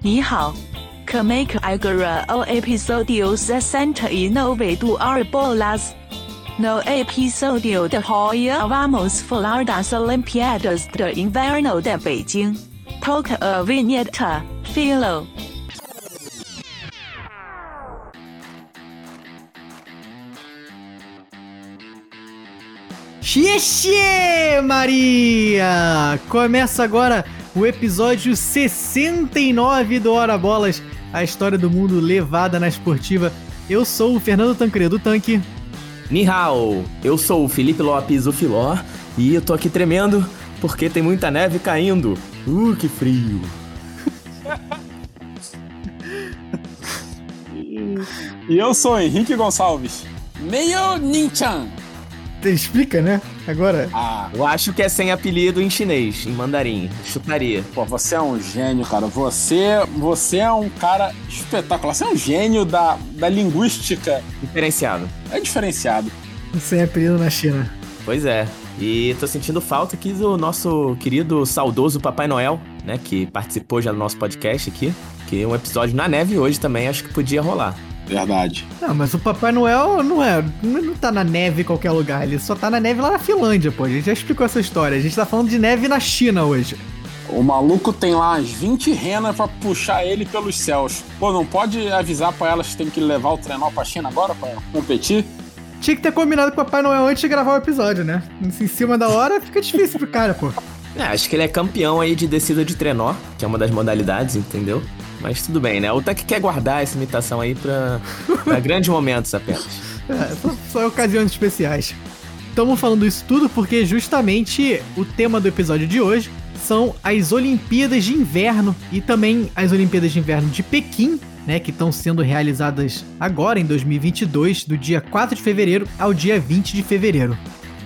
你好，comic agora o episódios sesenta y nove do arbolas. No episodio de hoy vamos falar das Olimpiadas de Inverno de Beijing. Toca a vinheta, filo. Xixi, Maria! Começa agora o episódio 69 do Hora Bolas, a história do mundo levada na esportiva. Eu sou o Fernando Tancredo Tanque. Nihao, eu sou o Felipe Lopes, o Filó, e eu tô aqui tremendo porque tem muita neve caindo. Uh, que frio. E eu sou Henrique Gonçalves. Meio Ninchan. Explica, né? Agora. Ah, eu acho que é sem apelido em chinês, em mandarim. Chutaria. Pô, você é um gênio, cara. Você, você é um cara espetacular. Você é um gênio da, da linguística. Diferenciado. É diferenciado. Sem apelido na China. Pois é. E tô sentindo falta aqui do nosso querido saudoso Papai Noel, né? Que participou já do nosso podcast aqui. Que um episódio na neve hoje também acho que podia rolar. Verdade. Não, mas o Papai Noel não é. Não tá na neve em qualquer lugar. Ele só tá na neve lá na Finlândia, pô. A gente já explicou essa história. A gente tá falando de neve na China hoje. O maluco tem lá as 20 renas pra puxar ele pelos céus. Pô, não pode avisar pra elas que tem que levar o trenó pra China agora pra competir? Tinha que ter combinado com o Papai Noel antes de gravar o episódio, né? Em cima da hora fica difícil pro cara, pô. É, acho que ele é campeão aí de descida de trenó, que é uma das modalidades, entendeu? Mas tudo bem, né? O Tuck quer guardar essa imitação aí pra, pra grandes momentos apenas. É, só, só ocasiões especiais. Estamos falando isso tudo porque justamente o tema do episódio de hoje são as Olimpíadas de Inverno e também as Olimpíadas de Inverno de Pequim, né, que estão sendo realizadas agora em 2022, do dia 4 de fevereiro ao dia 20 de fevereiro.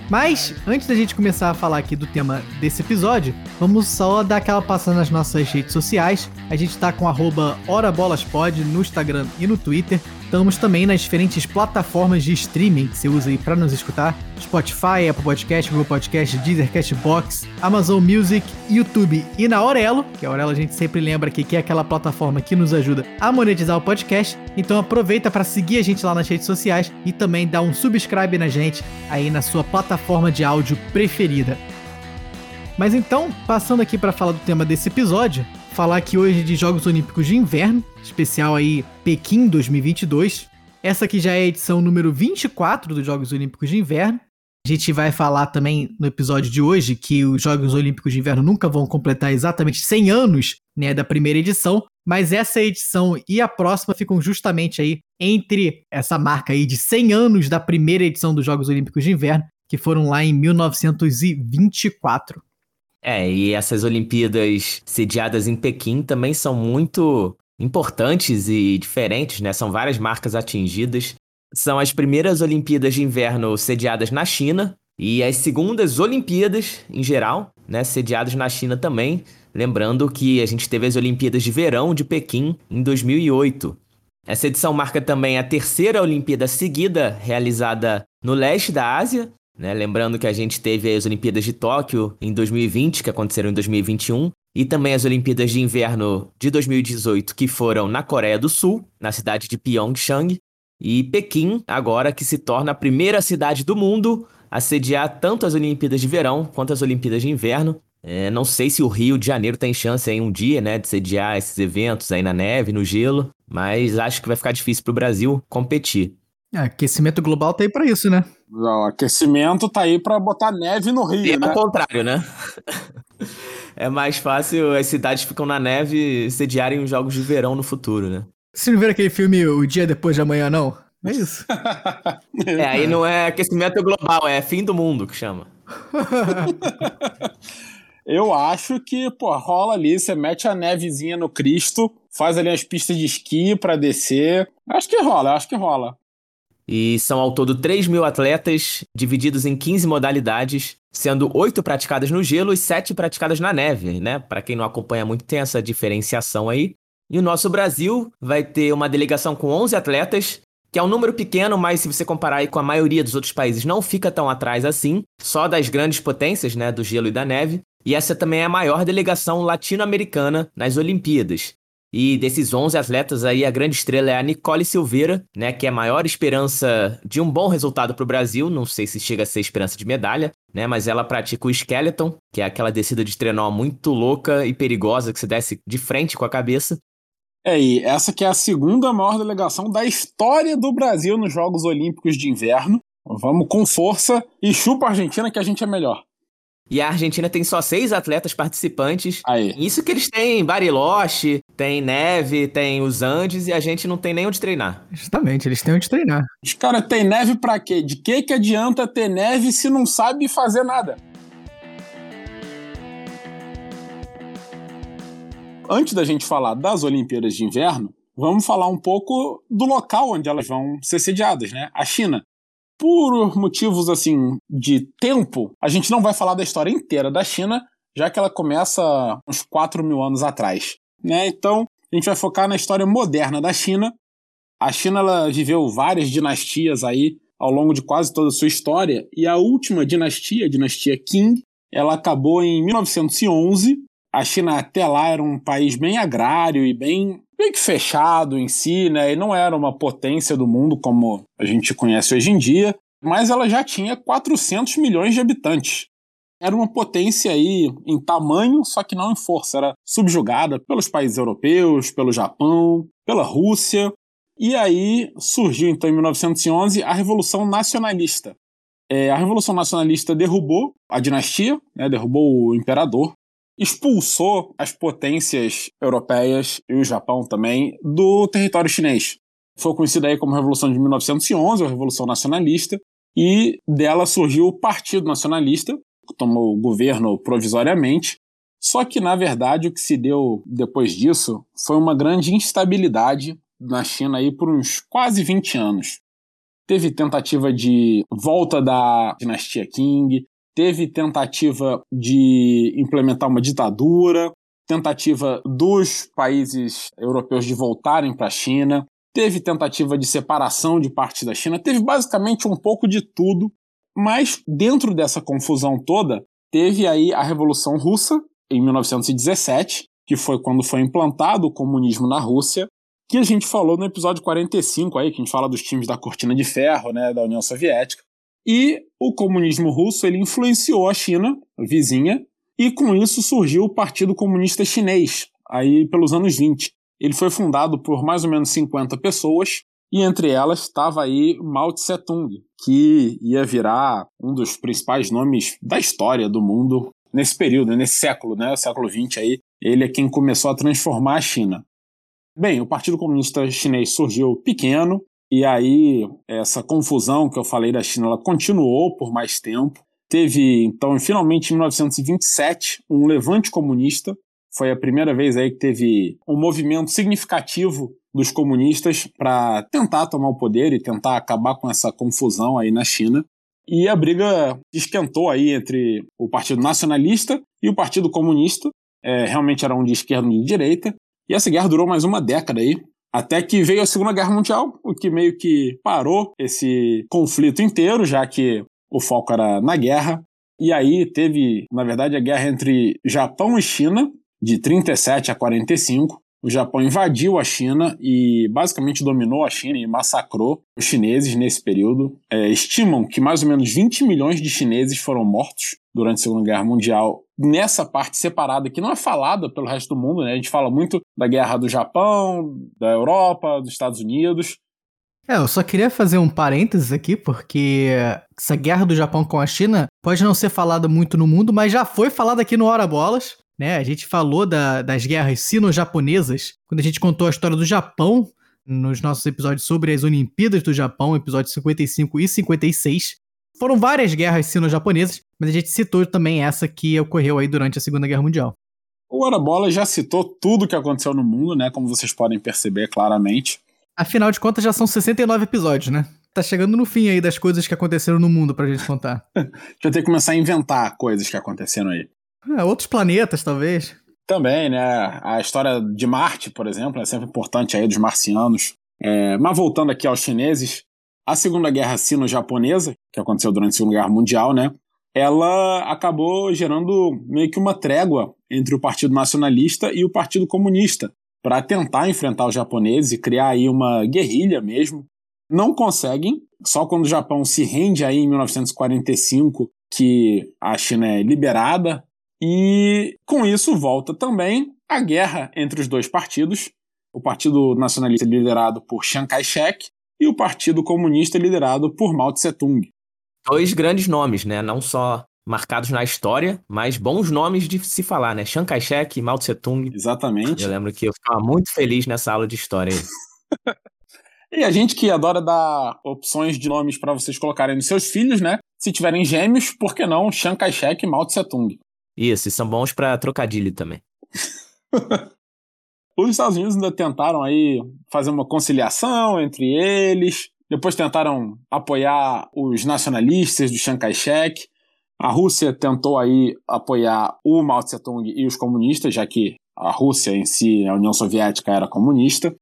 Mas, antes da gente começar a falar aqui do tema desse episódio, vamos só dar aquela passada nas nossas redes sociais. A gente tá com arroba HoraBolasPod no Instagram e no Twitter. Estamos também nas diferentes plataformas de streaming que você usa aí para nos escutar: Spotify, Apple Podcast, Google Podcast, Deezer, Cashbox, Amazon Music, YouTube e na Aurelo, que a Aurelo a gente sempre lembra que é aquela plataforma que nos ajuda a monetizar o podcast. Então aproveita para seguir a gente lá nas redes sociais e também dá um subscribe na gente aí na sua plataforma de áudio preferida. Mas então, passando aqui para falar do tema desse episódio, falar aqui hoje de Jogos Olímpicos de Inverno, especial aí Pequim 2022. Essa aqui já é a edição número 24 dos Jogos Olímpicos de Inverno. A gente vai falar também no episódio de hoje que os Jogos Olímpicos de Inverno nunca vão completar exatamente 100 anos, né, da primeira edição, mas essa edição e a próxima ficam justamente aí entre essa marca aí de 100 anos da primeira edição dos Jogos Olímpicos de Inverno, que foram lá em 1924. É, e essas Olimpíadas sediadas em Pequim também são muito importantes e diferentes, né? São várias marcas atingidas. São as primeiras Olimpíadas de Inverno sediadas na China e as segundas Olimpíadas, em geral, né? Sediadas na China também. Lembrando que a gente teve as Olimpíadas de Verão de Pequim em 2008. Essa edição marca também a terceira Olimpíada seguida realizada no leste da Ásia, né? Lembrando que a gente teve as Olimpíadas de Tóquio em 2020, que aconteceram em 2021, e também as Olimpíadas de Inverno de 2018, que foram na Coreia do Sul, na cidade de Pyeongchang, e Pequim, agora que se torna a primeira cidade do mundo a sediar tanto as Olimpíadas de Verão quanto as Olimpíadas de Inverno. É, não sei se o Rio de Janeiro tem chance aí um dia, né, de sediar esses eventos aí na neve, no gelo, mas acho que vai ficar difícil para o Brasil competir. É, aquecimento global tá aí pra isso, né? O aquecimento tá aí pra botar neve no Rio, e né? É o contrário, né? é mais fácil as cidades ficam na neve sediarem os jogos de verão no futuro, né? Você não viu aquele filme O Dia Depois de Amanhã, não? É isso. é, aí não é aquecimento global, é fim do mundo que chama. Eu acho que, pô, rola ali, você mete a nevezinha no Cristo, faz ali as pistas de esqui pra descer. Acho que rola, acho que rola. E são ao todo 3 mil atletas, divididos em 15 modalidades, sendo 8 praticadas no gelo e 7 praticadas na neve, né? Para quem não acompanha muito, tem essa diferenciação aí. E o nosso Brasil vai ter uma delegação com 11 atletas, que é um número pequeno, mas se você comparar aí com a maioria dos outros países, não fica tão atrás assim, só das grandes potências, né, do gelo e da neve. E essa também é a maior delegação latino-americana nas Olimpíadas. E desses 11 atletas aí, a grande estrela é a Nicole Silveira, né, que é a maior esperança de um bom resultado para o Brasil. Não sei se chega a ser esperança de medalha, né, mas ela pratica o skeleton, que é aquela descida de trenó muito louca e perigosa que você desce de frente com a cabeça. É, e essa que é a segunda maior delegação da história do Brasil nos Jogos Olímpicos de Inverno. Vamos com força e chupa a Argentina que a gente é melhor. E a Argentina tem só seis atletas participantes. Aí. Isso que eles têm Bariloche, tem neve, tem os Andes e a gente não tem nem onde treinar. Justamente, eles têm onde treinar. Os caras têm neve pra quê? De que que adianta ter neve se não sabe fazer nada? Antes da gente falar das Olimpíadas de Inverno, vamos falar um pouco do local onde elas vão ser sediadas, né? A China por motivos assim de tempo, a gente não vai falar da história inteira da China, já que ela começa uns 4 mil anos atrás. Né? Então, a gente vai focar na história moderna da China. A China ela viveu várias dinastias aí ao longo de quase toda a sua história, e a última dinastia, a dinastia Qing, ela acabou em 1911. A China até lá era um país bem agrário e bem meio que fechado em si, né? E não era uma potência do mundo como a gente conhece hoje em dia, mas ela já tinha 400 milhões de habitantes. Era uma potência aí em tamanho, só que não em força. Era subjugada pelos países europeus, pelo Japão, pela Rússia. E aí surgiu, então, em 1911, a Revolução Nacionalista. É, a Revolução Nacionalista derrubou a dinastia, né, derrubou o imperador, expulsou as potências europeias e o Japão também do território chinês. Foi conhecida aí como Revolução de 1911, ou Revolução Nacionalista, e dela surgiu o Partido Nacionalista, que tomou o governo provisoriamente. Só que, na verdade, o que se deu depois disso foi uma grande instabilidade na China aí por uns quase 20 anos. Teve tentativa de volta da dinastia Qing, teve tentativa de implementar uma ditadura, tentativa dos países europeus de voltarem para a China, teve tentativa de separação de parte da China, teve basicamente um pouco de tudo, mas dentro dessa confusão toda, teve aí a Revolução Russa em 1917, que foi quando foi implantado o comunismo na Rússia, que a gente falou no episódio 45 aí, que a gente fala dos times da Cortina de Ferro, né, da União Soviética. E o comunismo russo ele influenciou a China, vizinha, e com isso surgiu o Partido Comunista Chinês, aí pelos anos 20. Ele foi fundado por mais ou menos 50 pessoas, e entre elas estava aí Mao Tse-tung, que ia virar um dos principais nomes da história do mundo nesse período, nesse século, né, século 20 aí. Ele é quem começou a transformar a China. Bem, o Partido Comunista Chinês surgiu pequeno, e aí, essa confusão que eu falei da China, ela continuou por mais tempo. Teve, então, finalmente, em 1927, um levante comunista. Foi a primeira vez aí que teve um movimento significativo dos comunistas para tentar tomar o poder e tentar acabar com essa confusão aí na China. E a briga esquentou aí entre o Partido Nacionalista e o Partido Comunista. É, realmente era um de esquerda e de direita. E essa guerra durou mais uma década aí, até que veio a Segunda Guerra Mundial, o que meio que parou esse conflito inteiro, já que o foco era na guerra. E aí teve, na verdade, a guerra entre Japão e China, de 37 a 45. O Japão invadiu a China e basicamente dominou a China e massacrou os chineses nesse período. É, estimam que mais ou menos 20 milhões de chineses foram mortos durante a Segunda Guerra Mundial nessa parte separada que não é falada pelo resto do mundo, né? A gente fala muito da guerra do Japão, da Europa, dos Estados Unidos. É, eu só queria fazer um parênteses aqui, porque essa guerra do Japão com a China pode não ser falada muito no mundo, mas já foi falada aqui no Hora Bolas. Né? A gente falou da, das guerras sino-japonesas, quando a gente contou a história do Japão nos nossos episódios sobre as Olimpíadas do Japão, episódios 55 e 56. Foram várias guerras sino-japonesas, mas a gente citou também essa que ocorreu aí durante a Segunda Guerra Mundial. O Arabola já citou tudo o que aconteceu no mundo, né? Como vocês podem perceber claramente. Afinal de contas, já são 69 episódios, né? Tá chegando no fim aí das coisas que aconteceram no mundo pra gente contar. Eu ter que começar a inventar coisas que aconteceram aí. É, outros planetas, talvez. Também, né? A história de Marte, por exemplo, é sempre importante aí dos marcianos. É, mas voltando aqui aos chineses, a Segunda Guerra Sino-Japonesa, que aconteceu durante a Segunda Guerra Mundial, né? Ela acabou gerando meio que uma trégua entre o Partido Nacionalista e o Partido Comunista. para tentar enfrentar os japoneses e criar aí uma guerrilha mesmo. Não conseguem, só quando o Japão se rende aí em 1945 que a China é liberada e com isso volta também a guerra entre os dois partidos, o Partido Nacionalista liderado por Chiang Kai-shek e o Partido Comunista liderado por Mao Tse-tung. Dois grandes nomes, né? Não só marcados na história, mas bons nomes de se falar, né? Chiang Kai-shek e Mao Tse-tung. Exatamente. Eu lembro que eu ficava muito feliz nessa aula de história aí. e a gente que adora dar opções de nomes para vocês colocarem nos seus filhos, né? Se tiverem gêmeos, por que não Chiang Kai-shek e Mao Tse-tung? Isso, e são bons para trocadilho também. Os Estados Unidos ainda tentaram aí fazer uma conciliação entre eles, depois tentaram apoiar os nacionalistas do Chiang Kai-shek. A Rússia tentou aí apoiar o Mao Tse-tung e os comunistas, já que a Rússia em si, a União Soviética, era comunista.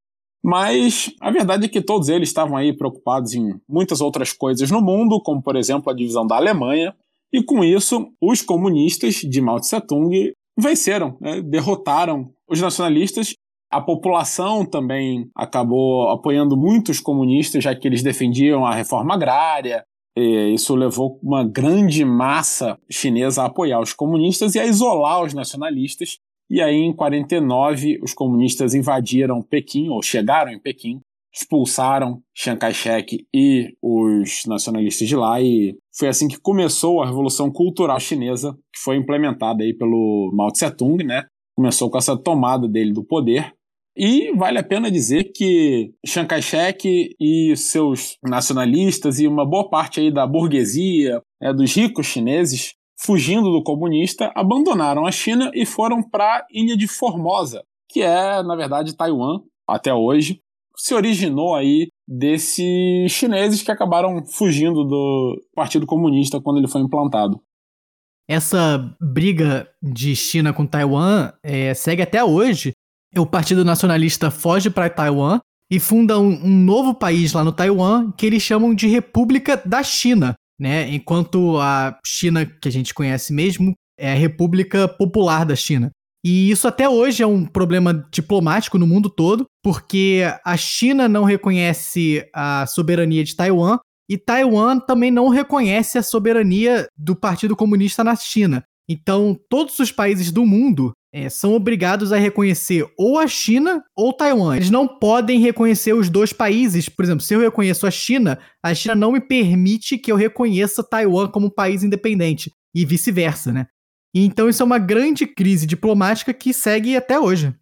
Mas a verdade é que todos eles estavam aí preocupados em muitas outras coisas no mundo, como por exemplo a divisão da Alemanha, e com isso os comunistas de Mao Tse-tung venceram, né? derrotaram os nacionalistas. A população também acabou apoiando muitos comunistas, já que eles defendiam a reforma agrária. Isso levou uma grande massa chinesa a apoiar os comunistas e a isolar os nacionalistas. E aí, em 49, os comunistas invadiram Pequim, ou chegaram em Pequim, expulsaram Chiang Kai-shek e os nacionalistas de lá e foi assim que começou a Revolução Cultural Chinesa, que foi implementada aí pelo Mao Tse-tung, né? Começou com essa tomada dele do poder. E vale a pena dizer que Chiang Kai-shek e seus nacionalistas e uma boa parte aí da burguesia, né, dos ricos chineses, fugindo do comunista, abandonaram a China e foram para a ilha de Formosa, que é, na verdade, Taiwan até hoje. Se originou aí desses chineses que acabaram fugindo do Partido Comunista quando ele foi implantado. Essa briga de China com Taiwan é, segue até hoje. O Partido Nacionalista foge para Taiwan e funda um, um novo país lá no Taiwan que eles chamam de República da China né? Enquanto a China, que a gente conhece mesmo, é a República Popular da China. E isso até hoje é um problema diplomático no mundo todo, porque a China não reconhece a soberania de Taiwan e Taiwan também não reconhece a soberania do Partido Comunista na China. Então, todos os países do mundo é, são obrigados a reconhecer ou a China ou Taiwan. Eles não podem reconhecer os dois países. Por exemplo, se eu reconheço a China, a China não me permite que eu reconheça Taiwan como um país independente e vice-versa, né? Então isso é uma grande crise diplomática que segue até hoje.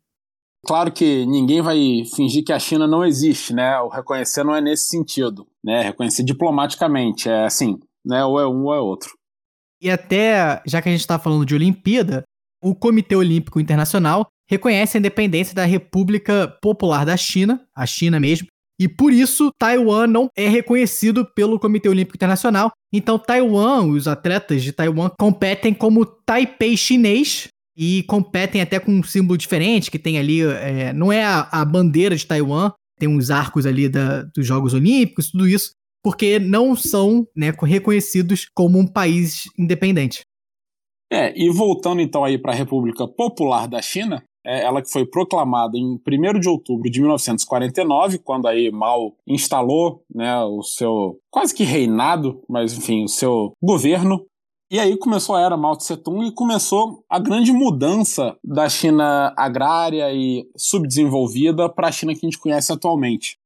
Claro que ninguém vai fingir que a China não existe, né? O reconhecer não é nesse sentido, né? Reconhecer diplomaticamente, é assim, né? Ou é um ou é outro. E até, já que a gente está falando de Olimpíada, o Comitê Olímpico Internacional reconhece a independência da República Popular da China, a China mesmo, e por isso Taiwan não é reconhecido pelo Comitê Olímpico Internacional. Então Taiwan, os atletas de Taiwan competem como Taipei chinês e competem até com um símbolo diferente que tem ali, é, não é a, a, bandeira de Taiwan, tem uns arcos ali da, dos Jogos Olímpicos, tudo isso porque não são né, reconhecidos como um país independente. É, e voltando então aí para a República Popular da China, ela que foi proclamada em 1 de outubro de 1949, quando aí Mao instalou né, o seu quase que reinado, mas enfim, o seu governo. E aí começou a era Mao Tse Tung e começou a grande mudança da China agrária e subdesenvolvida para a China que a gente conhece atualmente.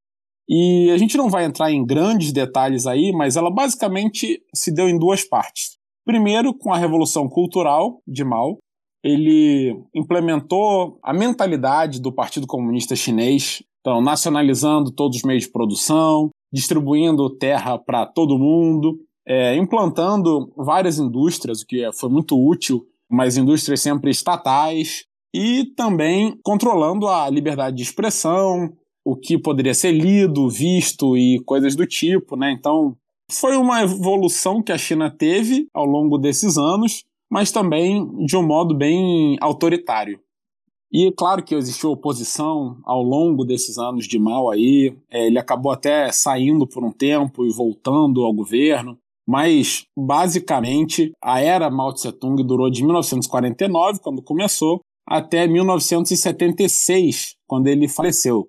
E a gente não vai entrar em grandes detalhes aí, mas ela basicamente se deu em duas partes. Primeiro, com a Revolução Cultural de Mao, ele implementou a mentalidade do Partido Comunista Chinês, então nacionalizando todos os meios de produção, distribuindo terra para todo mundo, é, implantando várias indústrias, o que foi muito útil, mas indústrias sempre estatais, e também controlando a liberdade de expressão, o que poderia ser lido, visto e coisas do tipo, né? Então, foi uma evolução que a China teve ao longo desses anos, mas também de um modo bem autoritário. E claro que existiu oposição ao longo desses anos de Mao aí, é, ele acabou até saindo por um tempo e voltando ao governo, mas basicamente a era Mao Tse Tung durou de 1949, quando começou, até 1976, quando ele faleceu.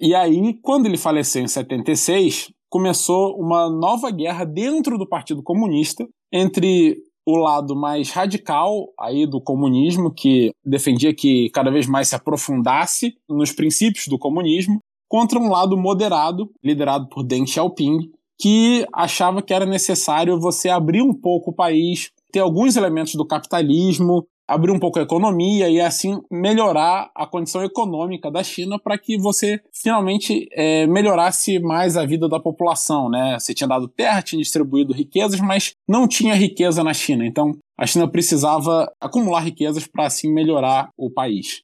E aí, quando ele faleceu em 76, começou uma nova guerra dentro do Partido Comunista entre o lado mais radical aí do comunismo, que defendia que cada vez mais se aprofundasse nos princípios do comunismo, contra um lado moderado, liderado por Deng Xiaoping, que achava que era necessário você abrir um pouco o país, ter alguns elementos do capitalismo, abrir um pouco a economia e assim melhorar a condição econômica da China para que você finalmente é, melhorasse mais a vida da população, né? Você tinha dado terra, tinha distribuído riquezas, mas não tinha riqueza na China. Então a China precisava acumular riquezas para assim melhorar o país.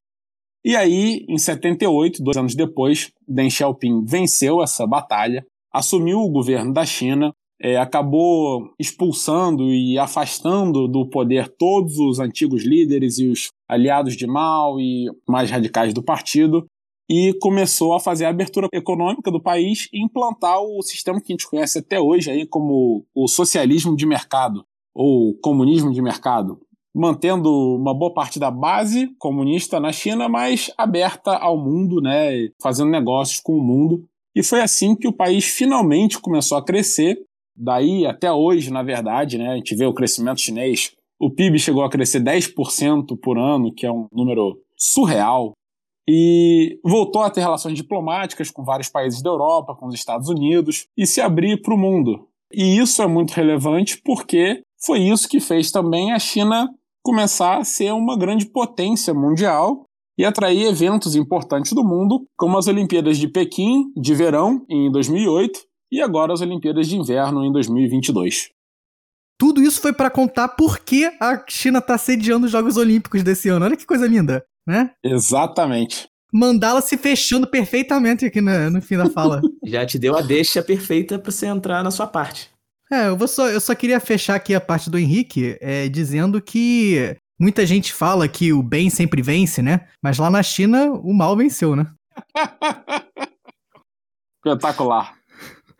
E aí, em 78, dois anos depois, Deng Xiaoping venceu essa batalha, assumiu o governo da China é, acabou expulsando e afastando do poder todos os antigos líderes e os aliados de Mao e mais radicais do partido e começou a fazer a abertura econômica do país e implantar o sistema que a gente conhece até hoje aí como o socialismo de mercado ou comunismo de mercado, mantendo uma boa parte da base comunista na China, mas aberta ao mundo, né, fazendo negócios com o mundo. E foi assim que o país finalmente começou a crescer Daí até hoje, na verdade, né, a gente vê o crescimento chinês. O PIB chegou a crescer 10% por ano, que é um número surreal, e voltou a ter relações diplomáticas com vários países da Europa, com os Estados Unidos, e se abrir para o mundo. E isso é muito relevante porque foi isso que fez também a China começar a ser uma grande potência mundial e atrair eventos importantes do mundo, como as Olimpíadas de Pequim de verão em 2008 e agora as Olimpíadas de Inverno em 2022. Tudo isso foi para contar por que a China está sediando os Jogos Olímpicos desse ano. Olha que coisa linda, né? Exatamente. Mandala se fechando perfeitamente aqui no, no fim da fala. Já te deu a deixa perfeita para você entrar na sua parte. É, eu, vou só, eu só queria fechar aqui a parte do Henrique é, dizendo que muita gente fala que o bem sempre vence, né? Mas lá na China o mal venceu, né? Espetacular.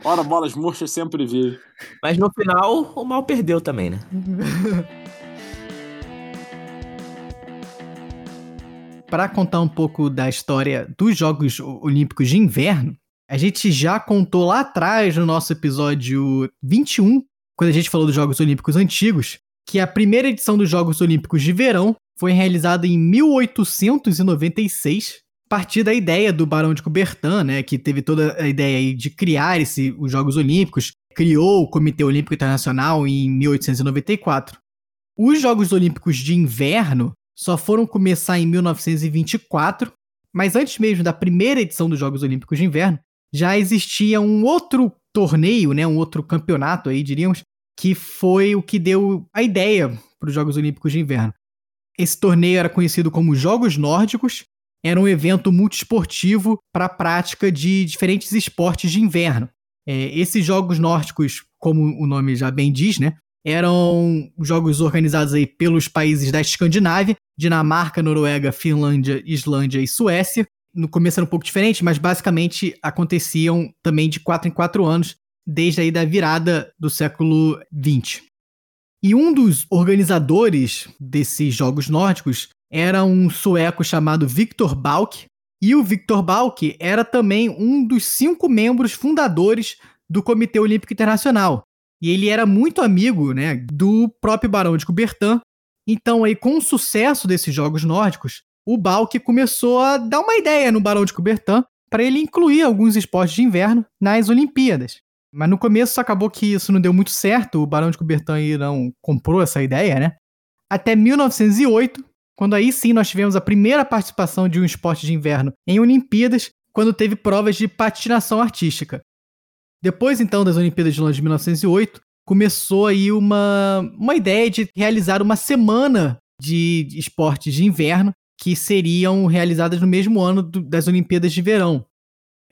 Ora, bolas murchas sempre vi. Mas no final, o mal perdeu também, né? Para contar um pouco da história dos Jogos Olímpicos de Inverno, a gente já contou lá atrás no nosso episódio 21, quando a gente falou dos Jogos Olímpicos antigos, que a primeira edição dos Jogos Olímpicos de Verão foi realizada em 1896 partir da ideia do Barão de Coubertin, né, que teve toda a ideia de criar esse, os Jogos Olímpicos, criou o Comitê Olímpico Internacional em 1894. Os Jogos Olímpicos de Inverno só foram começar em 1924, mas antes mesmo da primeira edição dos Jogos Olímpicos de Inverno, já existia um outro torneio, né, um outro campeonato aí, diríamos, que foi o que deu a ideia para os Jogos Olímpicos de Inverno. Esse torneio era conhecido como Jogos Nórdicos era um evento multiesportivo para a prática de diferentes esportes de inverno. É, esses jogos nórdicos, como o nome já bem diz, né, eram jogos organizados aí pelos países da Escandinávia, Dinamarca, Noruega, Finlândia, Islândia e Suécia. No começo era um pouco diferente, mas basicamente aconteciam também de quatro em quatro anos, desde aí da virada do século XX. E um dos organizadores desses jogos nórdicos era um sueco chamado Victor Balk. E o Victor Balk era também um dos cinco membros fundadores do Comitê Olímpico Internacional. E ele era muito amigo né, do próprio Barão de Coubertin. Então, aí, com o sucesso desses jogos nórdicos, o Balk começou a dar uma ideia no Barão de Coubertin para ele incluir alguns esportes de inverno nas Olimpíadas. Mas no começo acabou que isso não deu muito certo, o Barão de Coubertin não comprou essa ideia, né? Até 1908, quando aí sim nós tivemos a primeira participação de um esporte de inverno em Olimpíadas, quando teve provas de patinação artística. Depois então das Olimpíadas de Londres de 1908, começou aí uma, uma ideia de realizar uma semana de esportes de inverno que seriam realizadas no mesmo ano do, das Olimpíadas de Verão.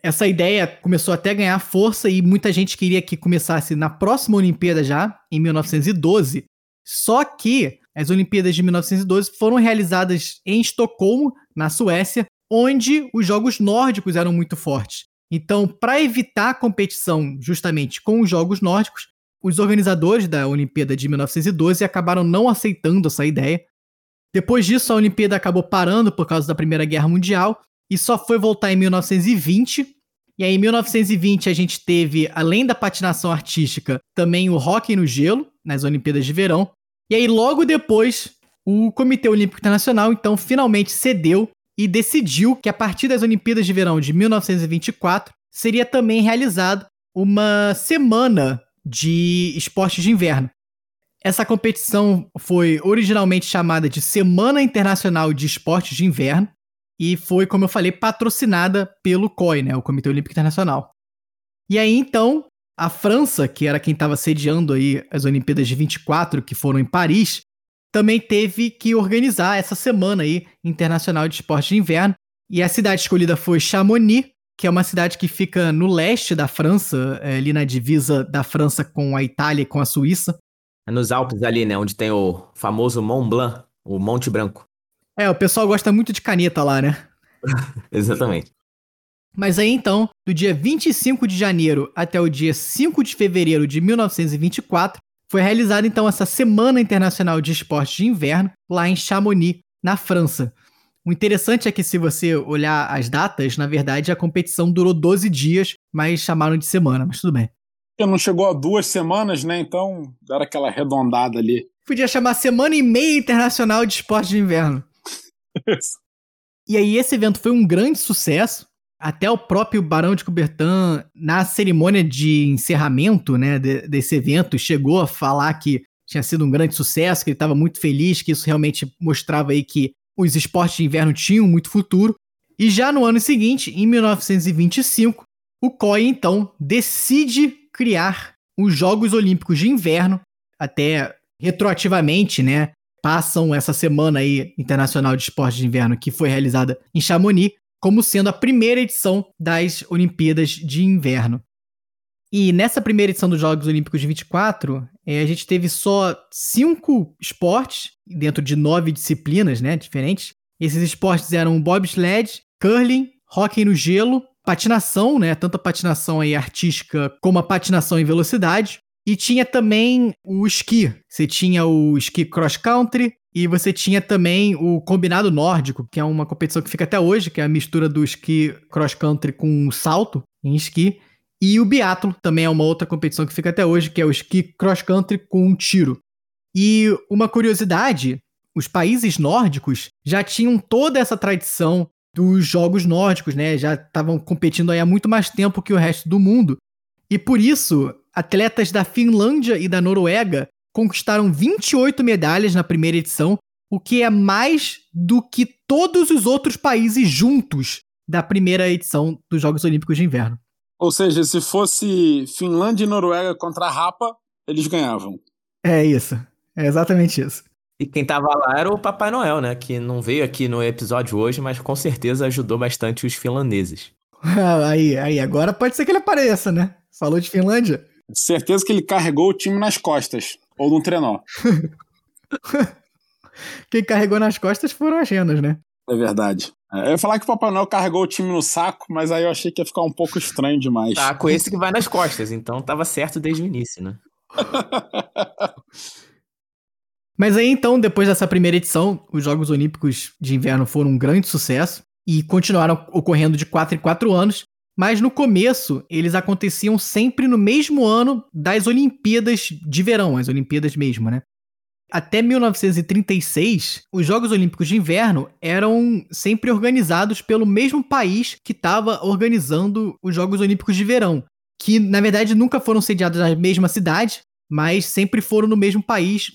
Essa ideia começou até a ganhar força e muita gente queria que começasse na próxima Olimpíada já, em 1912. Só que as Olimpíadas de 1912 foram realizadas em Estocolmo, na Suécia, onde os jogos nórdicos eram muito fortes. Então, para evitar a competição justamente com os jogos nórdicos, os organizadores da Olimpíada de 1912 acabaram não aceitando essa ideia. Depois disso, a Olimpíada acabou parando por causa da Primeira Guerra Mundial e só foi voltar em 1920. E aí, em 1920, a gente teve, além da patinação artística, também o hóquei no gelo, nas Olimpíadas de Verão. E aí, logo depois, o Comitê Olímpico Internacional, então, finalmente cedeu e decidiu que a partir das Olimpíadas de Verão de 1924 seria também realizado uma semana de esportes de inverno. Essa competição foi originalmente chamada de Semana Internacional de Esportes de Inverno e foi, como eu falei, patrocinada pelo COI, né, o Comitê Olímpico Internacional. E aí então, a França, que era quem estava sediando aí as Olimpíadas de 24, que foram em Paris, também teve que organizar essa semana aí internacional de esportes de inverno. E a cidade escolhida foi Chamonix, que é uma cidade que fica no leste da França, é, ali na divisa da França com a Itália e com a Suíça. É nos Alpes ali, né? Onde tem o famoso Mont Blanc, o Monte Branco. É, o pessoal gosta muito de caneta lá, né? Exatamente. Mas aí então, do dia 25 de janeiro até o dia 5 de fevereiro de 1924, foi realizada então essa Semana Internacional de Esportes de Inverno lá em Chamonix, na França. O interessante é que, se você olhar as datas, na verdade a competição durou 12 dias, mas chamaram de semana, mas tudo bem. Não chegou a duas semanas, né? Então, deram aquela arredondada ali. Podia chamar Semana e Meia Internacional de Esporte de Inverno. e aí, esse evento foi um grande sucesso. Até o próprio Barão de Coubertin, na cerimônia de encerramento né, de, desse evento, chegou a falar que tinha sido um grande sucesso, que ele estava muito feliz, que isso realmente mostrava aí que os esportes de inverno tinham muito futuro. E já no ano seguinte, em 1925, o COI então decide criar os Jogos Olímpicos de Inverno, até retroativamente, né? Passam essa semana aí internacional de esportes de inverno que foi realizada em Chamonix, como sendo a primeira edição das Olimpíadas de Inverno. E nessa primeira edição dos Jogos Olímpicos de 24, é, a gente teve só cinco esportes, dentro de nove disciplinas né, diferentes. Esses esportes eram bobsled, curling, hockey no gelo, patinação, né, tanto a patinação aí artística como a patinação em velocidade. E tinha também o esqui. Você tinha o esqui cross country e você tinha também o combinado nórdico, que é uma competição que fica até hoje, que é a mistura do esqui cross country com salto em esqui. E o biatlo também é uma outra competição que fica até hoje, que é o esqui cross country com um tiro. E uma curiosidade, os países nórdicos já tinham toda essa tradição dos jogos nórdicos, né? Já estavam competindo aí há muito mais tempo que o resto do mundo. E por isso, atletas da Finlândia e da Noruega conquistaram 28 medalhas na primeira edição, o que é mais do que todos os outros países juntos da primeira edição dos Jogos Olímpicos de Inverno. Ou seja, se fosse Finlândia e Noruega contra a Rapa, eles ganhavam. É isso. É exatamente isso. E quem tava lá era o Papai Noel, né? Que não veio aqui no episódio hoje, mas com certeza ajudou bastante os finlandeses. aí, aí, agora pode ser que ele apareça, né? Falou de Finlândia. Certeza que ele carregou o time nas costas. Ou num trenó. Quem carregou nas costas foram as renas, né? É verdade. É, eu ia falar que o Papai Noel carregou o time no saco, mas aí eu achei que ia ficar um pouco estranho demais. Tá, com esse que vai nas costas, então tava certo desde o início, né? mas aí então, depois dessa primeira edição, os Jogos Olímpicos de Inverno foram um grande sucesso e continuaram ocorrendo de 4 em 4 anos, mas no começo eles aconteciam sempre no mesmo ano das Olimpíadas de Verão, as Olimpíadas mesmo, né? Até 1936, os Jogos Olímpicos de Inverno eram sempre organizados pelo mesmo país que estava organizando os Jogos Olímpicos de Verão, que na verdade nunca foram sediados na mesma cidade, mas sempre foram no mesmo país.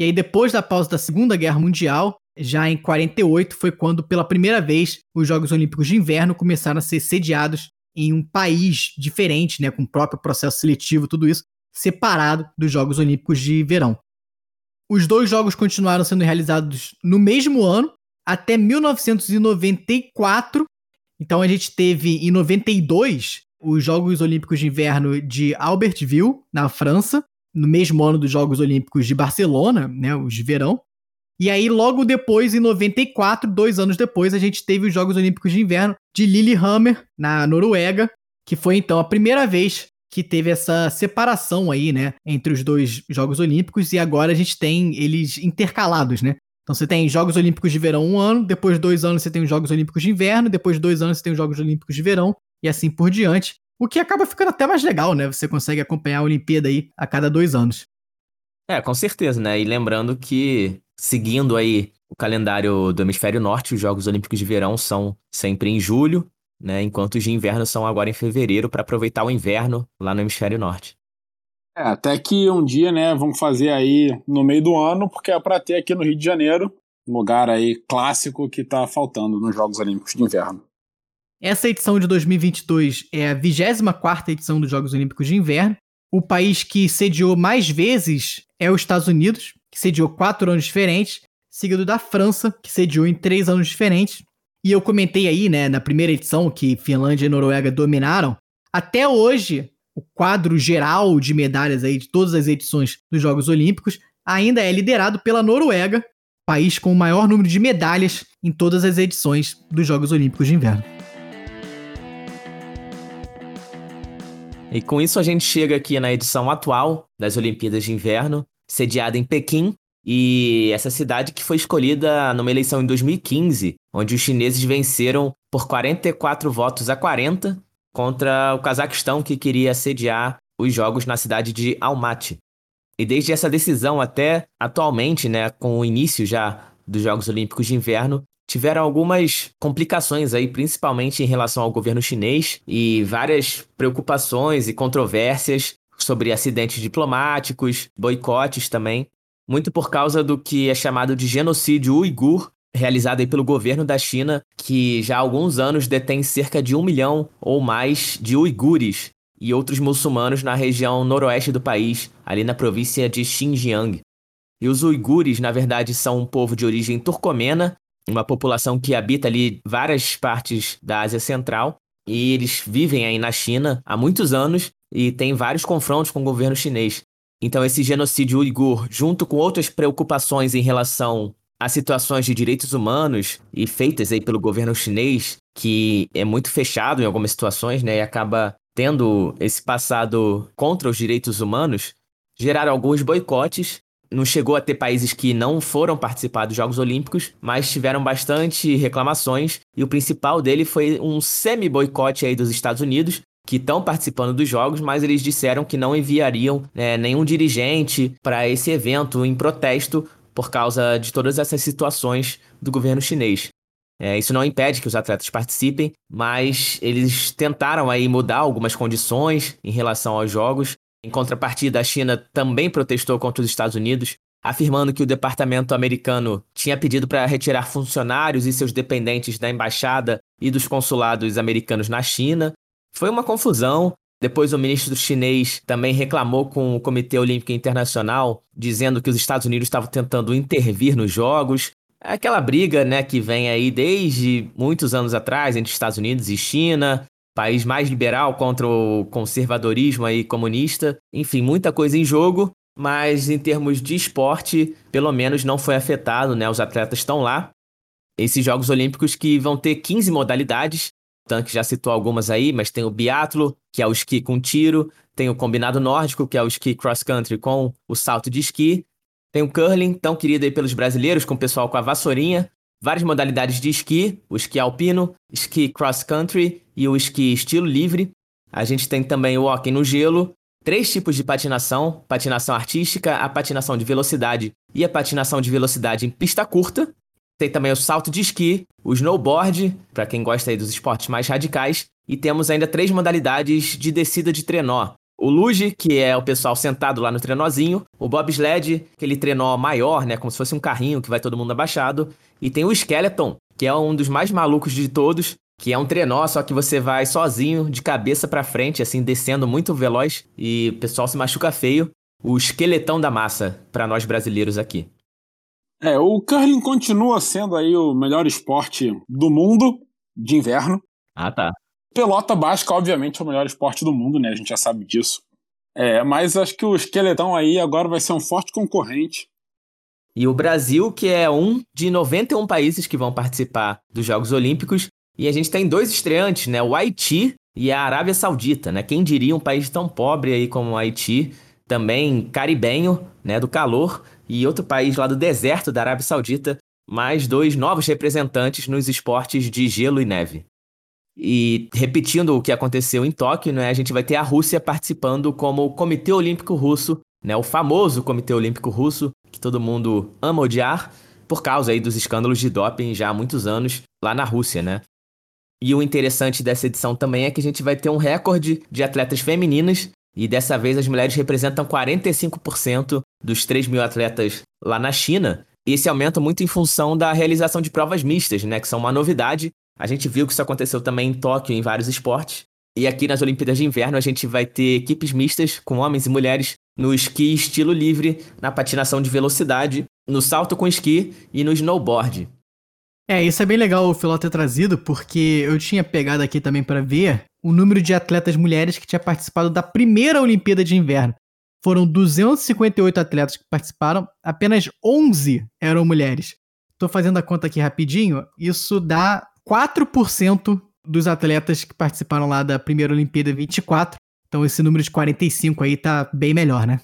E aí depois da pausa da Segunda Guerra Mundial, já em 48 foi quando pela primeira vez os Jogos Olímpicos de Inverno começaram a ser sediados em um país diferente, né, com o próprio processo seletivo, tudo isso separado dos Jogos Olímpicos de Verão. Os dois jogos continuaram sendo realizados no mesmo ano, até 1994. Então a gente teve em 92 os Jogos Olímpicos de Inverno de Albertville, na França, no mesmo ano dos Jogos Olímpicos de Barcelona, né, os de verão. E aí, logo depois, em 94, dois anos depois, a gente teve os Jogos Olímpicos de Inverno de Lillehammer, na Noruega, que foi então a primeira vez que teve essa separação aí, né, entre os dois Jogos Olímpicos e agora a gente tem eles intercalados, né? Então você tem Jogos Olímpicos de Verão um ano, depois de dois anos você tem os Jogos Olímpicos de Inverno, depois de dois anos você tem os Jogos Olímpicos de Verão, e assim por diante. O que acaba ficando até mais legal, né? Você consegue acompanhar a Olimpíada aí a cada dois anos. É, com certeza, né? E lembrando que, seguindo aí o calendário do Hemisfério Norte, os Jogos Olímpicos de Verão são sempre em julho, né? Enquanto os de inverno são agora em fevereiro, para aproveitar o inverno lá no Hemisfério Norte. É, até que um dia, né, vamos fazer aí no meio do ano, porque é para ter aqui no Rio de Janeiro, um lugar aí clássico que tá faltando nos Jogos Olímpicos de Inverno. Essa edição de 2022 é a 24ª edição dos Jogos Olímpicos de Inverno. O país que sediou mais vezes é os Estados Unidos, que sediou quatro anos diferentes, seguido da França, que sediou em três anos diferentes. E eu comentei aí, né, na primeira edição, que Finlândia e Noruega dominaram. Até hoje, o quadro geral de medalhas aí de todas as edições dos Jogos Olímpicos ainda é liderado pela Noruega, país com o maior número de medalhas em todas as edições dos Jogos Olímpicos de Inverno. E com isso a gente chega aqui na edição atual das Olimpíadas de Inverno, sediada em Pequim, e essa cidade que foi escolhida numa eleição em 2015, onde os chineses venceram por 44 votos a 40 contra o Cazaquistão, que queria sediar os jogos na cidade de Almaty. E desde essa decisão até atualmente, né, com o início já dos Jogos Olímpicos de Inverno, tiveram algumas complicações aí, principalmente em relação ao governo chinês e várias preocupações e controvérsias sobre acidentes diplomáticos, boicotes também, muito por causa do que é chamado de genocídio uigur, realizada aí pelo governo da China, que já há alguns anos detém cerca de um milhão ou mais de uigures e outros muçulmanos na região noroeste do país, ali na província de Xinjiang. E os uigures, na verdade, são um povo de origem turcomena, uma população que habita ali várias partes da Ásia Central, e eles vivem aí na China há muitos anos e têm vários confrontos com o governo chinês. Então, esse genocídio uigur, junto com outras preocupações em relação as situações de direitos humanos e feitas aí pelo governo chinês, que é muito fechado em algumas situações, né, e acaba tendo esse passado contra os direitos humanos, geraram alguns boicotes. Não chegou a ter países que não foram participar dos Jogos Olímpicos, mas tiveram bastante reclamações, e o principal dele foi um semi-boicote aí dos Estados Unidos, que estão participando dos jogos, mas eles disseram que não enviariam né, nenhum dirigente para esse evento em protesto por causa de todas essas situações do governo chinês. É, isso não impede que os atletas participem, mas eles tentaram aí mudar algumas condições em relação aos jogos. Em contrapartida, a China também protestou contra os Estados Unidos, afirmando que o departamento americano tinha pedido para retirar funcionários e seus dependentes da embaixada e dos consulados americanos na China. Foi uma confusão, depois o ministro chinês também reclamou com o Comitê Olímpico Internacional, dizendo que os Estados Unidos estavam tentando intervir nos jogos. É aquela briga, né, que vem aí desde muitos anos atrás entre Estados Unidos e China, país mais liberal contra o conservadorismo aí comunista. Enfim, muita coisa em jogo, mas em termos de esporte, pelo menos não foi afetado, né? Os atletas estão lá. Esses Jogos Olímpicos que vão ter 15 modalidades, Tanque já citou algumas aí, mas tem o biatlo, que é o esqui com tiro, tem o combinado nórdico, que é o esqui cross country com o salto de esqui, tem o curling, tão querido aí pelos brasileiros, com o pessoal com a vassourinha, várias modalidades de esqui, o esqui alpino, esqui cross country e o esqui estilo livre. A gente tem também o hockey no gelo, três tipos de patinação: patinação artística, a patinação de velocidade e a patinação de velocidade em pista curta. Tem também o salto de esqui, o snowboard, para quem gosta aí dos esportes mais radicais, e temos ainda três modalidades de descida de trenó. O luge, que é o pessoal sentado lá no trenózinho, o bobsled, aquele trenó maior, né, como se fosse um carrinho que vai todo mundo abaixado, e tem o skeleton, que é um dos mais malucos de todos, que é um trenó, só que você vai sozinho, de cabeça para frente, assim, descendo muito veloz, e o pessoal se machuca feio. O esqueletão da massa, para nós brasileiros aqui. É, o curling continua sendo aí o melhor esporte do mundo de inverno. Ah, tá. Pelota basca, obviamente, é o melhor esporte do mundo, né? A gente já sabe disso. É, mas acho que o esqueletão aí agora vai ser um forte concorrente. E o Brasil, que é um de 91 países que vão participar dos Jogos Olímpicos. E a gente tem dois estreantes, né? O Haiti e a Arábia Saudita, né? Quem diria um país tão pobre aí como o Haiti, também caribenho, né? Do calor, e outro país lá do deserto da Arábia Saudita, mais dois novos representantes nos esportes de gelo e neve. E repetindo o que aconteceu em Tóquio, né, a gente vai ter a Rússia participando como Comitê Olímpico Russo, né, o famoso Comitê Olímpico Russo, que todo mundo ama odiar, por causa aí dos escândalos de doping já há muitos anos lá na Rússia, né? E o interessante dessa edição também é que a gente vai ter um recorde de atletas femininas, e dessa vez as mulheres representam 45% dos 3 mil atletas lá na China. Esse aumento muito em função da realização de provas mistas, né, que são uma novidade. A gente viu que isso aconteceu também em Tóquio em vários esportes. E aqui nas Olimpíadas de Inverno a gente vai ter equipes mistas com homens e mulheres no esqui estilo livre, na patinação de velocidade, no salto com esqui e no snowboard. É, isso é bem legal o Filó ter trazido, porque eu tinha pegado aqui também para ver o número de atletas mulheres que tinha participado da primeira Olimpíada de Inverno. Foram 258 atletas que participaram, apenas 11 eram mulheres. Tô fazendo a conta aqui rapidinho, isso dá 4% dos atletas que participaram lá da primeira Olimpíada 24. Então esse número de 45 aí tá bem melhor, né?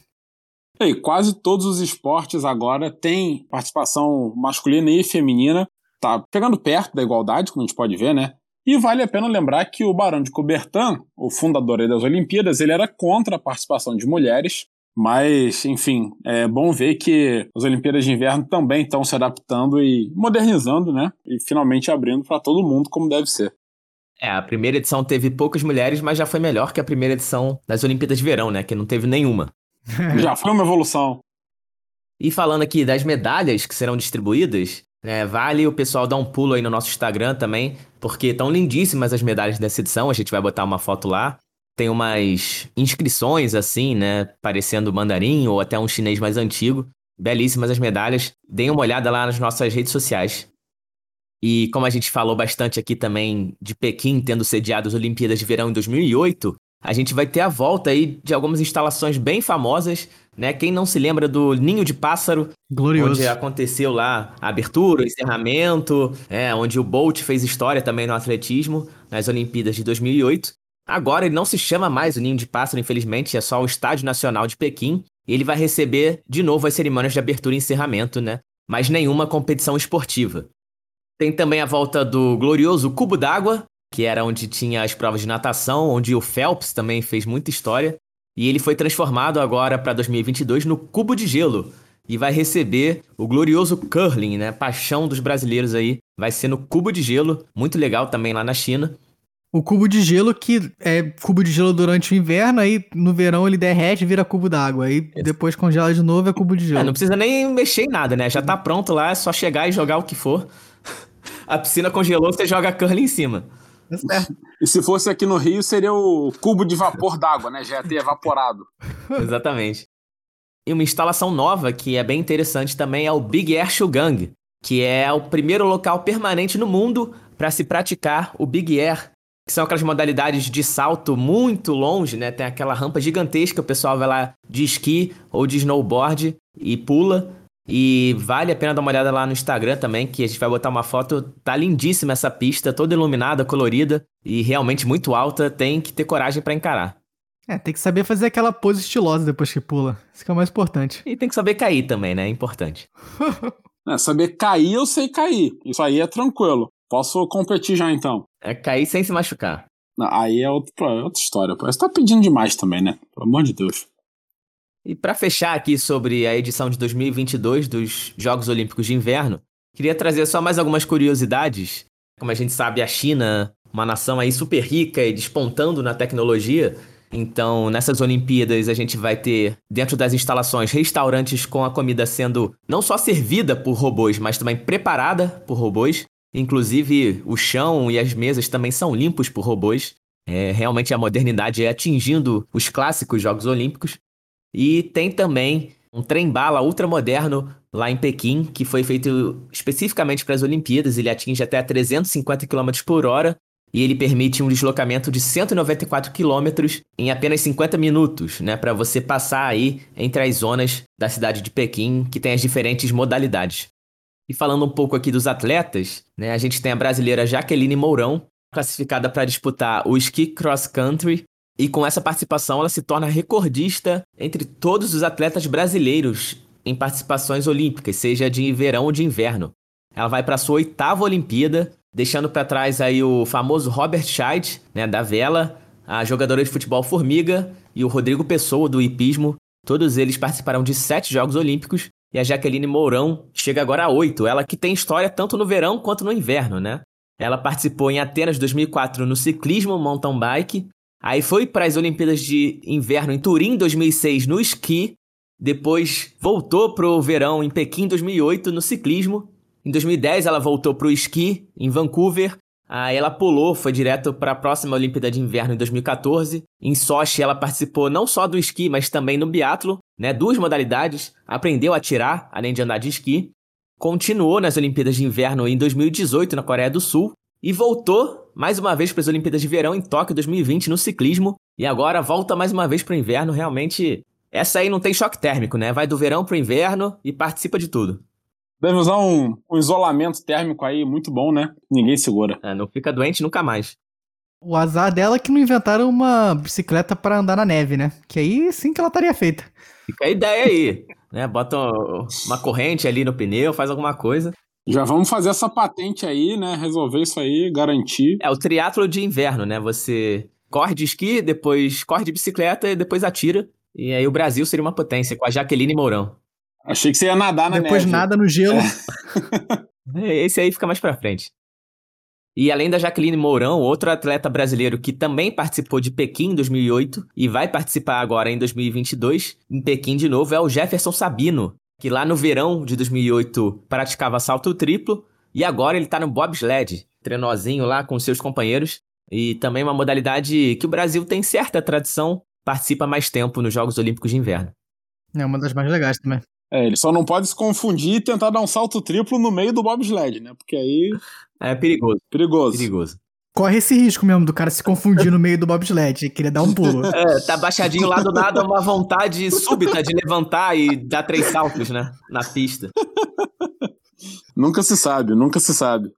E quase todos os esportes agora têm participação masculina e feminina. Tá chegando perto da igualdade, como a gente pode ver, né? E vale a pena lembrar que o Barão de Coubertin, o fundador das Olimpíadas, ele era contra a participação de mulheres, mas, enfim, é bom ver que as Olimpíadas de Inverno também estão se adaptando e modernizando, né? E finalmente abrindo para todo mundo como deve ser. É, a primeira edição teve poucas mulheres, mas já foi melhor que a primeira edição das Olimpíadas de Verão, né? Que não teve nenhuma. já foi uma evolução. E falando aqui das medalhas que serão distribuídas, né, vale o pessoal dar um pulo aí no nosso Instagram também, porque estão lindíssimas as medalhas dessa edição. A gente vai botar uma foto lá. Tem umas inscrições assim, né? Parecendo mandarim ou até um chinês mais antigo. Belíssimas as medalhas. Deem uma olhada lá nas nossas redes sociais. E como a gente falou bastante aqui também de Pequim tendo sediado as Olimpíadas de Verão em 2008, a gente vai ter a volta aí de algumas instalações bem famosas, né? Quem não se lembra do Ninho de Pássaro, Glorioso. onde aconteceu lá a abertura, o encerramento, é, onde o Bolt fez história também no atletismo nas Olimpíadas de 2008. Agora ele não se chama mais o Ninho de Pássaro, infelizmente, é só o Estádio Nacional de Pequim. E ele vai receber de novo as cerimônias de abertura e encerramento, né? Mas nenhuma competição esportiva. Tem também a volta do glorioso Cubo d'Água, que era onde tinha as provas de natação, onde o Phelps também fez muita história. E ele foi transformado agora para 2022 no Cubo de Gelo. E vai receber o glorioso curling, né? Paixão dos brasileiros aí. Vai ser no Cubo de Gelo, muito legal também lá na China. O cubo de gelo que é cubo de gelo durante o inverno, aí no verão ele derrete e vira cubo d'água. Aí depois congela de novo é cubo de gelo. É, não precisa nem mexer em nada, né? Já tá pronto lá, é só chegar e jogar o que for. A piscina congelou, você joga curling em cima. E se fosse aqui no Rio, seria o cubo de vapor d'água, né? Já ia ter evaporado. Exatamente. E uma instalação nova que é bem interessante também é o Big Air Shugang, que é o primeiro local permanente no mundo para se praticar o Big Air, que são aquelas modalidades de salto muito longe, né? Tem aquela rampa gigantesca, o pessoal vai lá de esqui ou de snowboard e pula. E vale a pena dar uma olhada lá no Instagram também, que a gente vai botar uma foto. Tá lindíssima essa pista, toda iluminada, colorida e realmente muito alta. Tem que ter coragem para encarar. É, tem que saber fazer aquela pose estilosa depois que pula. Isso que é o mais importante. E tem que saber cair também, né? É importante. é, saber cair, eu sei cair. Isso aí é tranquilo. Posso competir já então. É cair sem se machucar. Não, aí é, outro, é outra história. Você tá pedindo demais também, né? Pelo amor de Deus. E para fechar aqui sobre a edição de 2022 dos Jogos Olímpicos de Inverno, queria trazer só mais algumas curiosidades. Como a gente sabe, a China, uma nação aí super rica e despontando na tecnologia. Então, nessas Olimpíadas, a gente vai ter, dentro das instalações, restaurantes com a comida sendo não só servida por robôs, mas também preparada por robôs. Inclusive, o chão e as mesas também são limpos por robôs. É, realmente a modernidade é atingindo os clássicos Jogos Olímpicos. E tem também um trem-bala ultramoderno lá em Pequim, que foi feito especificamente para as Olimpíadas. Ele atinge até 350 km por hora e ele permite um deslocamento de 194 km em apenas 50 minutos, né, para você passar aí entre as zonas da cidade de Pequim, que tem as diferentes modalidades. E falando um pouco aqui dos atletas, né, a gente tem a brasileira Jaqueline Mourão, classificada para disputar o ski cross country, e com essa participação ela se torna recordista entre todos os atletas brasileiros em participações olímpicas, seja de verão ou de inverno. Ela vai para sua oitava Olimpíada, deixando para trás aí o famoso Robert Scheid, né, da vela, a jogadora de futebol Formiga e o Rodrigo Pessoa do hipismo. Todos eles participarão de sete Jogos Olímpicos e a Jaqueline Mourão chega agora a oito, ela que tem história tanto no verão quanto no inverno, né? Ela participou em Atenas 2004 no ciclismo mountain bike, aí foi para as Olimpíadas de Inverno em Turim 2006 no esqui, depois voltou para o verão em Pequim 2008 no ciclismo. Em 2010 ela voltou para o esqui em Vancouver. Aí ela pulou, foi direto para a próxima Olimpíada de Inverno em 2014. Em Sochi ela participou não só do esqui, mas também no biatlo, né? Duas modalidades. Aprendeu a tirar, além de andar de esqui continuou nas Olimpíadas de Inverno em 2018 na Coreia do Sul e voltou mais uma vez para as Olimpíadas de Verão em Tóquio 2020 no ciclismo e agora volta mais uma vez para o inverno. Realmente, essa aí não tem choque térmico, né? Vai do verão para o inverno e participa de tudo. Deve usar um, um, isolamento térmico aí muito bom, né? Ninguém segura. É, não fica doente nunca mais. O azar dela é que não inventaram uma bicicleta para andar na neve, né? Que aí sim que ela estaria feita. Fica a ideia aí né? Bota uma corrente ali no pneu, faz alguma coisa. Já vamos fazer essa patente aí, né? Resolver isso aí, garantir. É o triatlo de inverno, né? Você corre de esqui, depois corre de bicicleta e depois atira. E aí o Brasil seria uma potência, com a Jaqueline Mourão. Achei que você ia nadar na depois neve. Nada no gelo. É. Esse aí fica mais pra frente. E além da Jaqueline Mourão, outro atleta brasileiro que também participou de Pequim em 2008 e vai participar agora em 2022, em Pequim de novo, é o Jefferson Sabino, que lá no verão de 2008 praticava salto triplo e agora ele tá no bobsled, trenozinho lá com seus companheiros. E também uma modalidade que o Brasil tem certa tradição, participa mais tempo nos Jogos Olímpicos de Inverno. É uma das mais legais também. É, ele só não pode se confundir e tentar dar um salto triplo no meio do bobsled, né? Porque aí. É perigoso. Perigoso. Perigoso. Corre esse risco mesmo do cara se confundir no meio do bobsled e querer dar um pulo. É, tá baixadinho lá do nada, uma vontade súbita de levantar e dar três saltos, né? Na pista. nunca se sabe, nunca se sabe.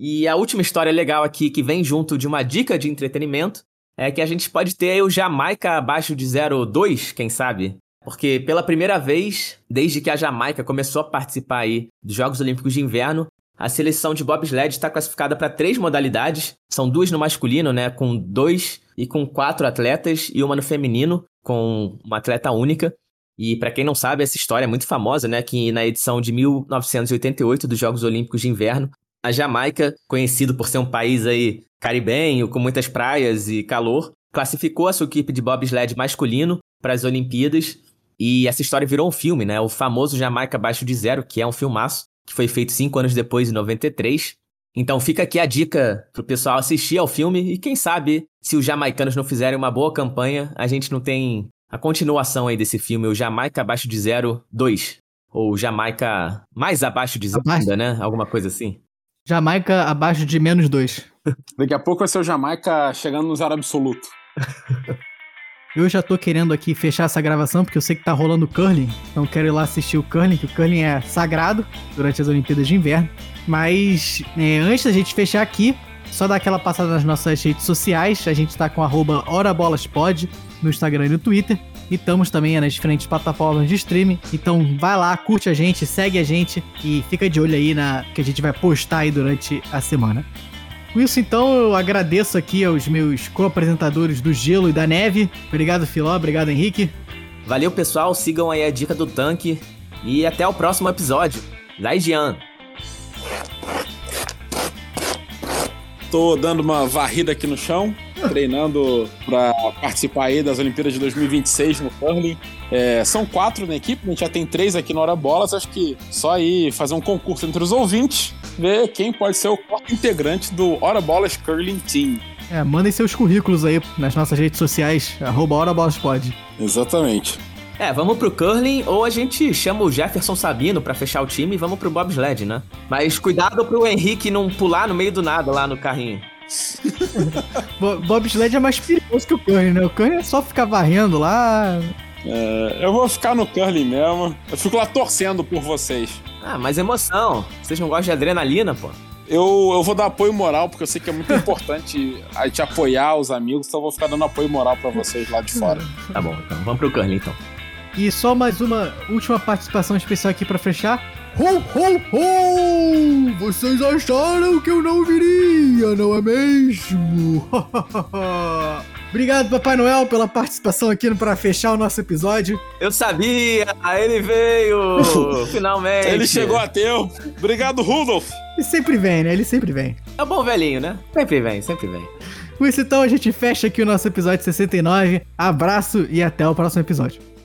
E a última história legal aqui, que vem junto de uma dica de entretenimento, é que a gente pode ter aí o Jamaica abaixo de 0,2, quem sabe? Porque pela primeira vez, desde que a Jamaica começou a participar aí dos Jogos Olímpicos de Inverno, a seleção de bobsled está classificada para três modalidades. São duas no masculino, né, com dois e com quatro atletas, e uma no feminino, com uma atleta única. E para quem não sabe, essa história é muito famosa, né, que na edição de 1988 dos Jogos Olímpicos de Inverno, a Jamaica, conhecido por ser um país aí caribenho, com muitas praias e calor, classificou a sua equipe de bobsled masculino para as Olimpíadas e essa história virou um filme, né? O famoso Jamaica Abaixo de Zero, que é um filmaço, que foi feito cinco anos depois, em 93. Então fica aqui a dica pro pessoal assistir ao filme e quem sabe, se os jamaicanos não fizerem uma boa campanha, a gente não tem a continuação aí desse filme, o Jamaica Abaixo de Zero 2. Ou Jamaica mais abaixo de zero, ainda, né? Alguma coisa assim. Jamaica abaixo de menos dois. Daqui a pouco vai ser o Jamaica chegando no zero absoluto. Eu já tô querendo aqui fechar essa gravação, porque eu sei que tá rolando curling. Então quero ir lá assistir o curling, que o curling é sagrado durante as Olimpíadas de Inverno. Mas é, antes da gente fechar aqui, só dar aquela passada nas nossas redes sociais. A gente tá com HoraBolasPod no Instagram e no Twitter. E estamos também nas diferentes plataformas de streaming. Então vai lá, curte a gente, segue a gente e fica de olho aí na que a gente vai postar aí durante a semana. Com isso, então, eu agradeço aqui aos meus co-apresentadores do Gelo e da Neve. Obrigado, Filó. Obrigado, Henrique. Valeu, pessoal. Sigam aí a dica do tanque. E até o próximo episódio. Laijian. Tô dando uma varrida aqui no chão, treinando para participar aí das Olimpíadas de 2026 no curling. É, são quatro na equipe, a gente já tem três aqui no Hora Bolas. Acho que só aí fazer um concurso entre os ouvintes, ver quem pode ser o quarto integrante do Hora Bolas Curling Team. É, mandem seus currículos aí nas nossas redes sociais, arroba Hora Bolas Pod. Exatamente. É, vamos pro curling ou a gente chama o Jefferson Sabino para fechar o time e vamos pro bobsled, né? Mas cuidado pro Henrique não pular no meio do nada lá no carrinho. bobsled é mais perigoso que o curling, né? O curling é só ficar varrendo lá. É, eu vou ficar no curling mesmo. Eu fico lá torcendo por vocês. Ah, mas emoção. Vocês não gostam de adrenalina, pô? Eu, eu vou dar apoio moral, porque eu sei que é muito importante a gente apoiar os amigos, então eu vou ficar dando apoio moral para vocês lá de fora. Tá bom, então vamos pro curling então. E só mais uma última participação especial aqui pra fechar. Ho, ho, ho! Vocês acharam que eu não viria, não é mesmo? Obrigado, Papai Noel, pela participação aqui para fechar o nosso episódio. Eu sabia! Ele veio! Finalmente! Ele chegou a tempo. Obrigado, Rudolf! Ele sempre vem, né? Ele sempre vem. É um bom velhinho, né? Sempre vem, sempre vem. Com isso, então, a gente fecha aqui o nosso episódio 69. Abraço e até o próximo episódio.